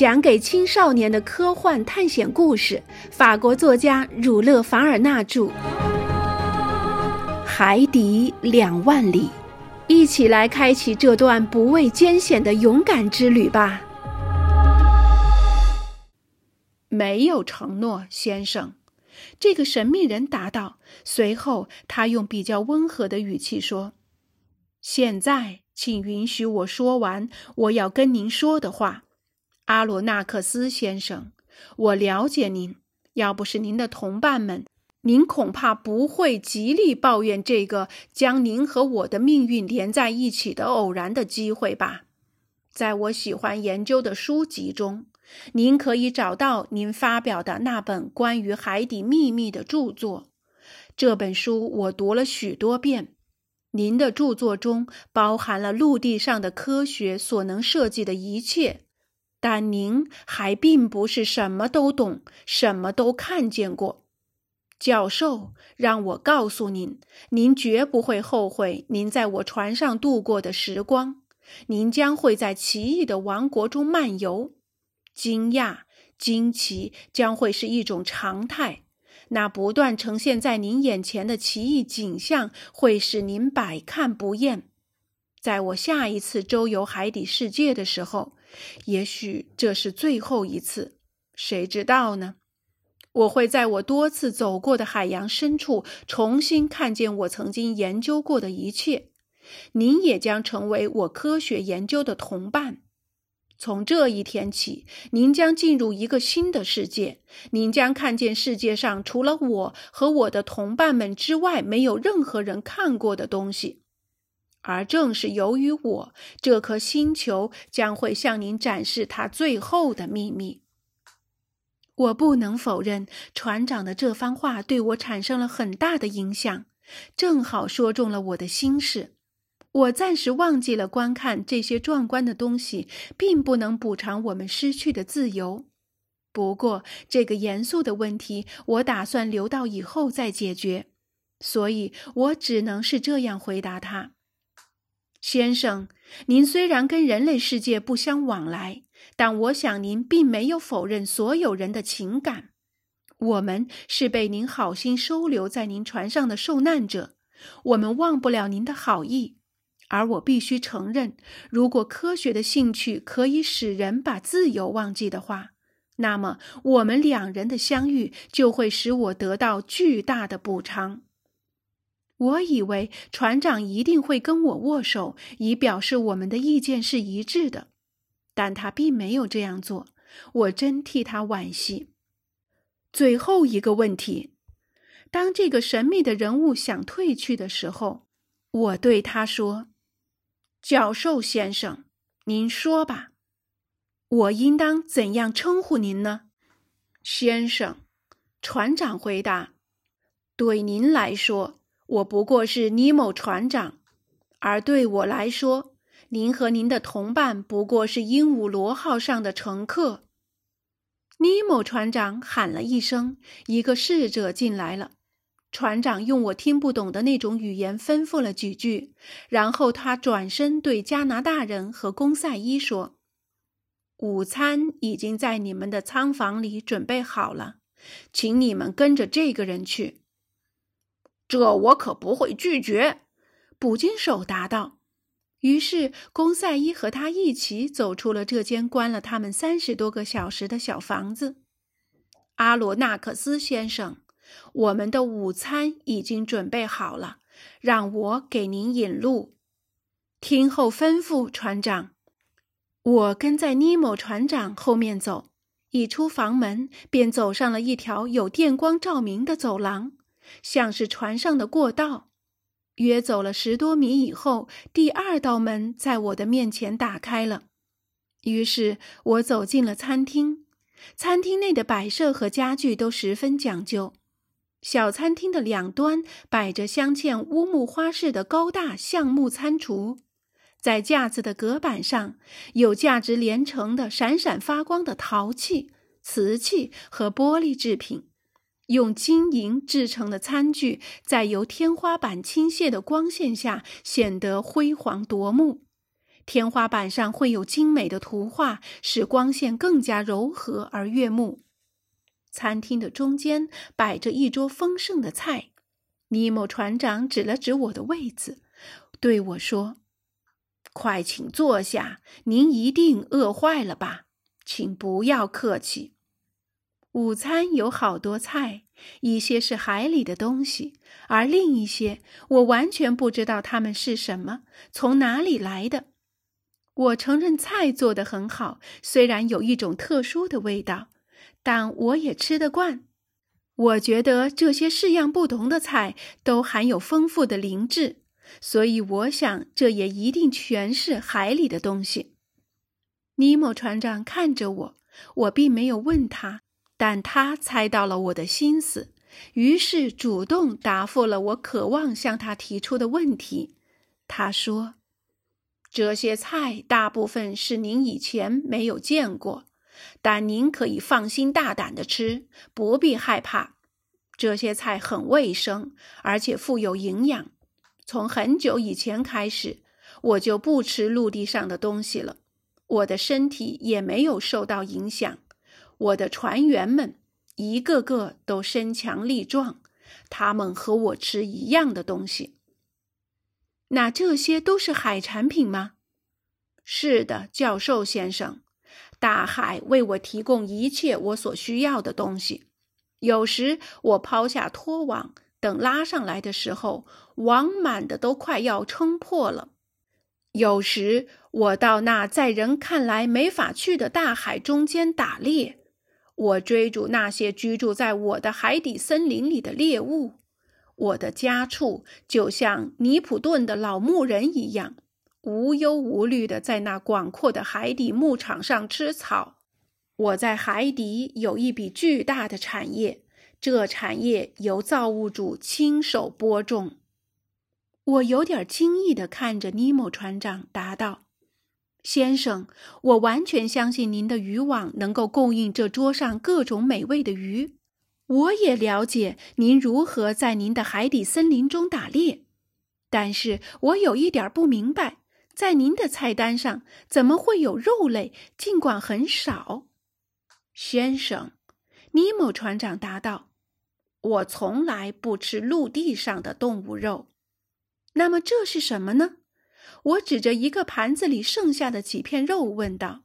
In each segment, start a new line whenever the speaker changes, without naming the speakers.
讲给青少年的科幻探险故事，法国作家儒勒·凡尔纳著，《海底两万里》，一起来开启这段不畏艰险的勇敢之旅吧。没有承诺，先生。这个神秘人答道。随后，他用比较温和的语气说：“现在，请允许我说完我要跟您说的话。”阿罗纳克斯先生，我了解您。要不是您的同伴们，您恐怕不会极力抱怨这个将您和我的命运连在一起的偶然的机会吧。在我喜欢研究的书籍中，您可以找到您发表的那本关于海底秘密的著作。这本书我读了许多遍。您的著作中包含了陆地上的科学所能设计的一切。但您还并不是什么都懂，什么都看见过，教授。让我告诉您，您绝不会后悔您在我船上度过的时光。您将会在奇异的王国中漫游，惊讶、惊奇将会是一种常态。那不断呈现在您眼前的奇异景象会使您百看不厌。在我下一次周游海底世界的时候。也许这是最后一次，谁知道呢？我会在我多次走过的海洋深处重新看见我曾经研究过的一切。您也将成为我科学研究的同伴。从这一天起，您将进入一个新的世界。您将看见世界上除了我和我的同伴们之外，没有任何人看过的东西。而正是由于我，这颗星球将会向您展示它最后的秘密。我不能否认，船长的这番话对我产生了很大的影响，正好说中了我的心事。我暂时忘记了观看这些壮观的东西，并不能补偿我们失去的自由。不过，这个严肃的问题，我打算留到以后再解决，所以我只能是这样回答他。先生，您虽然跟人类世界不相往来，但我想您并没有否认所有人的情感。我们是被您好心收留在您船上的受难者，我们忘不了您的好意。而我必须承认，如果科学的兴趣可以使人把自由忘记的话，那么我们两人的相遇就会使我得到巨大的补偿。我以为船长一定会跟我握手，以表示我们的意见是一致的，但他并没有这样做。我真替他惋惜。最后一个问题：当这个神秘的人物想退去的时候，我对他说：“教授先生，您说吧，我应当怎样称呼您呢？”先生，船长回答：“对您来说。”我不过是尼莫船长，而对我来说，您和您的同伴不过是鹦鹉螺号上的乘客。尼莫船长喊了一声，一个侍者进来了。船长用我听不懂的那种语言吩咐了几句，然后他转身对加拿大人和公赛伊说：“午餐已经在你们的仓房里准备好了，请你们跟着这个人去。”
这我可不会拒绝，
捕鲸手答道。于是，公赛伊和他一起走出了这间关了他们三十多个小时的小房子。阿罗纳克斯先生，我们的午餐已经准备好了，让我给您引路。听候吩咐，船长。我跟在尼莫船长后面走，一出房门，便走上了一条有电光照明的走廊。像是船上的过道，约走了十多米以后，第二道门在我的面前打开了。于是我走进了餐厅。餐厅内的摆设和家具都十分讲究。小餐厅的两端摆着镶嵌乌木花式的高大橡木餐厨，在架子的隔板上有价值连城的闪闪发光的陶器、瓷器和玻璃制品。用金银制成的餐具，在由天花板倾泻的光线下显得辉煌夺目。天花板上会有精美的图画，使光线更加柔和而悦目。餐厅的中间摆着一桌丰盛的菜。尼莫船长指了指我的位子，对我说：“快请坐下，您一定饿坏了吧？请不要客气。午餐有好多菜，一些是海里的东西，而另一些我完全不知道它们是什么，从哪里来的。我承认菜做得很好，虽然有一种特殊的味道，但我也吃得惯。”我觉得这些式样不同的菜都含有丰富的灵质，所以我想这也一定全是海里的东西。尼莫船长看着我，我并没有问他，但他猜到了我的心思，于是主动答复了我渴望向他提出的问题。他说：“这些菜大部分是您以前没有见过。”但您可以放心大胆的吃，不必害怕。这些菜很卫生，而且富有营养。从很久以前开始，我就不吃陆地上的东西了。我的身体也没有受到影响。我的船员们一个个都身强力壮，他们和我吃一样的东西。那这些都是海产品吗？是的，教授先生。大海为我提供一切我所需要的东西。有时我抛下拖网，等拉上来的时候，网满的都快要撑破了。有时我到那在人看来没法去的大海中间打猎，我追逐那些居住在我的海底森林里的猎物。我的家畜就像尼普顿的老牧人一样。无忧无虑的在那广阔的海底牧场上吃草。我在海底有一笔巨大的产业，这产业由造物主亲手播种。我有点惊异的看着尼莫船长，答道：“先生，我完全相信您的渔网能够供应这桌上各种美味的鱼。我也了解您如何在您的海底森林中打猎，但是我有一点不明白。”在您的菜单上怎么会有肉类？尽管很少，先生，尼莫船长答道：“我从来不吃陆地上的动物肉。”那么这是什么呢？我指着一个盘子里剩下的几片肉问道：“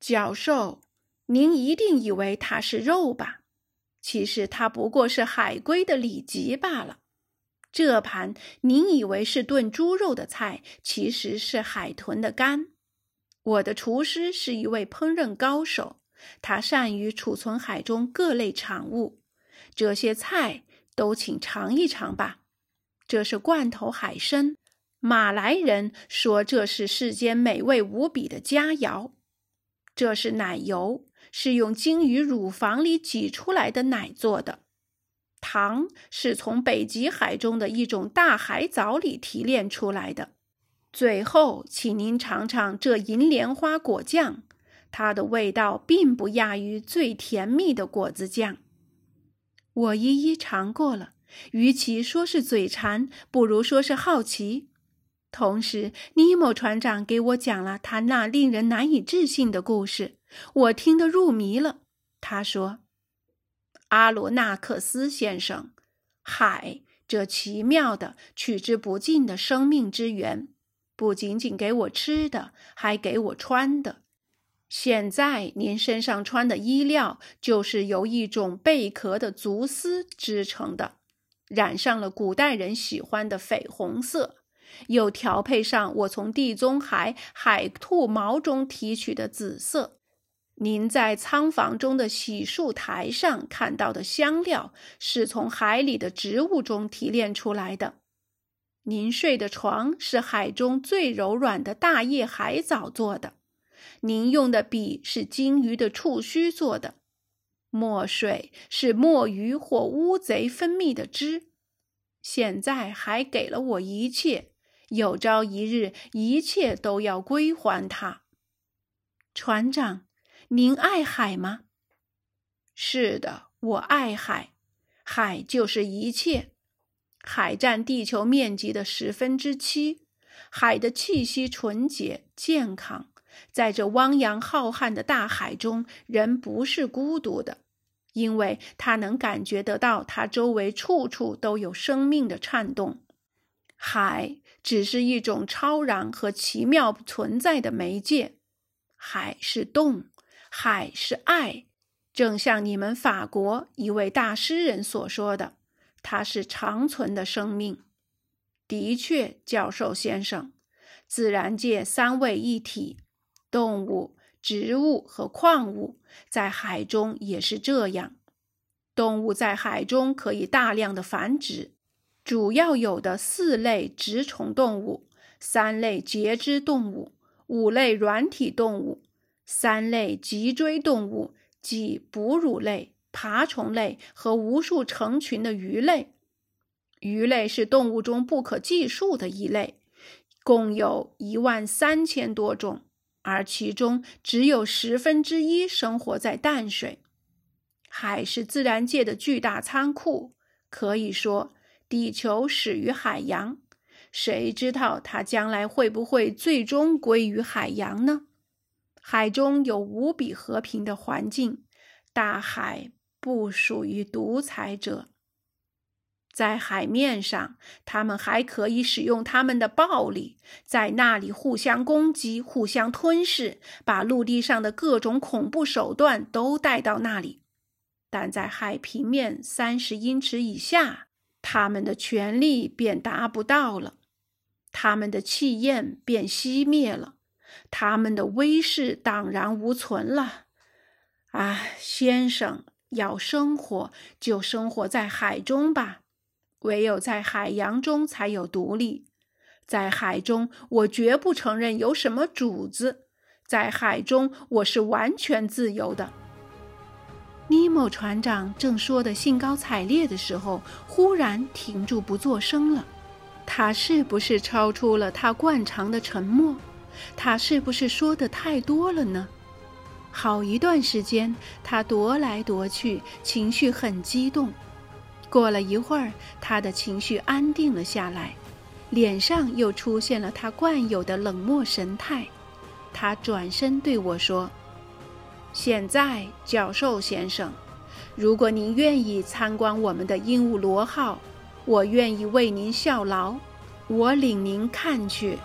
教授，您一定以为它是肉吧？其实它不过是海龟的里脊罢了。”这盘您以为是炖猪肉的菜，其实是海豚的肝。我的厨师是一位烹饪高手，他善于储存海中各类产物。这些菜都请尝一尝吧。这是罐头海参，马来人说这是世间美味无比的佳肴。这是奶油，是用鲸鱼乳房里挤出来的奶做的。糖是从北极海中的一种大海藻里提炼出来的。最后，请您尝尝这银莲花果酱，它的味道并不亚于最甜蜜的果子酱。我一一尝过了，与其说是嘴馋，不如说是好奇。同时，尼莫船长给我讲了他那令人难以置信的故事，我听得入迷了。他说。阿罗纳克斯先生，海这奇妙的、取之不尽的生命之源，不仅仅给我吃的，还给我穿的。现在您身上穿的衣料，就是由一种贝壳的足丝织成的，染上了古代人喜欢的绯红色，又调配上我从地中海海兔毛中提取的紫色。您在仓房中的洗漱台上看到的香料，是从海里的植物中提炼出来的。您睡的床是海中最柔软的大叶海藻做的。您用的笔是鲸鱼的触须做的。墨水是墨鱼或乌贼分泌的汁。现在还给了我一切，有朝一日，一切都要归还他。船长。您爱海吗？是的，我爱海，海就是一切。海占地球面积的十分之七，海的气息纯洁健康，在这汪洋浩瀚的大海中，人不是孤独的，因为他能感觉得到，他周围处处都有生命的颤动。海只是一种超然和奇妙存在的媒介，海是动，海是爱，正像你们法国一位大诗人所说的，它是长存的生命。的确，教授先生，自然界三位一体，动物、植物和矿物在海中也是这样。动物在海中可以大量的繁殖。主要有的四类植虫动物，三类节肢动物，五类软体动物，三类脊椎动物，即哺乳类、爬虫类和无数成群的鱼类。鱼类是动物中不可计数的一类，共有一万三千多种，而其中只有十分之一生活在淡水。海是自然界的巨大仓库，可以说。地球始于海洋，谁知道它将来会不会最终归于海洋呢？海中有无比和平的环境，大海不属于独裁者。在海面上，他们还可以使用他们的暴力，在那里互相攻击、互相吞噬，把陆地上的各种恐怖手段都带到那里。但在海平面三十英尺以下。他们的权力便达不到了，他们的气焰便熄灭了，他们的威势荡然无存了。啊，先生，要生活就生活在海中吧，唯有在海洋中才有独立。在海中，我绝不承认有什么主子，在海中我是完全自由的。尼莫船长正说得兴高采烈的时候，忽然停住不作声了。他是不是超出了他惯常的沉默？他是不是说的太多了呢？好一段时间，他踱来踱去，情绪很激动。过了一会儿，他的情绪安定了下来，脸上又出现了他惯有的冷漠神态。他转身对我说。现在，教授先生，如果您愿意参观我们的鹦鹉螺号，我愿意为您效劳。我领您看去。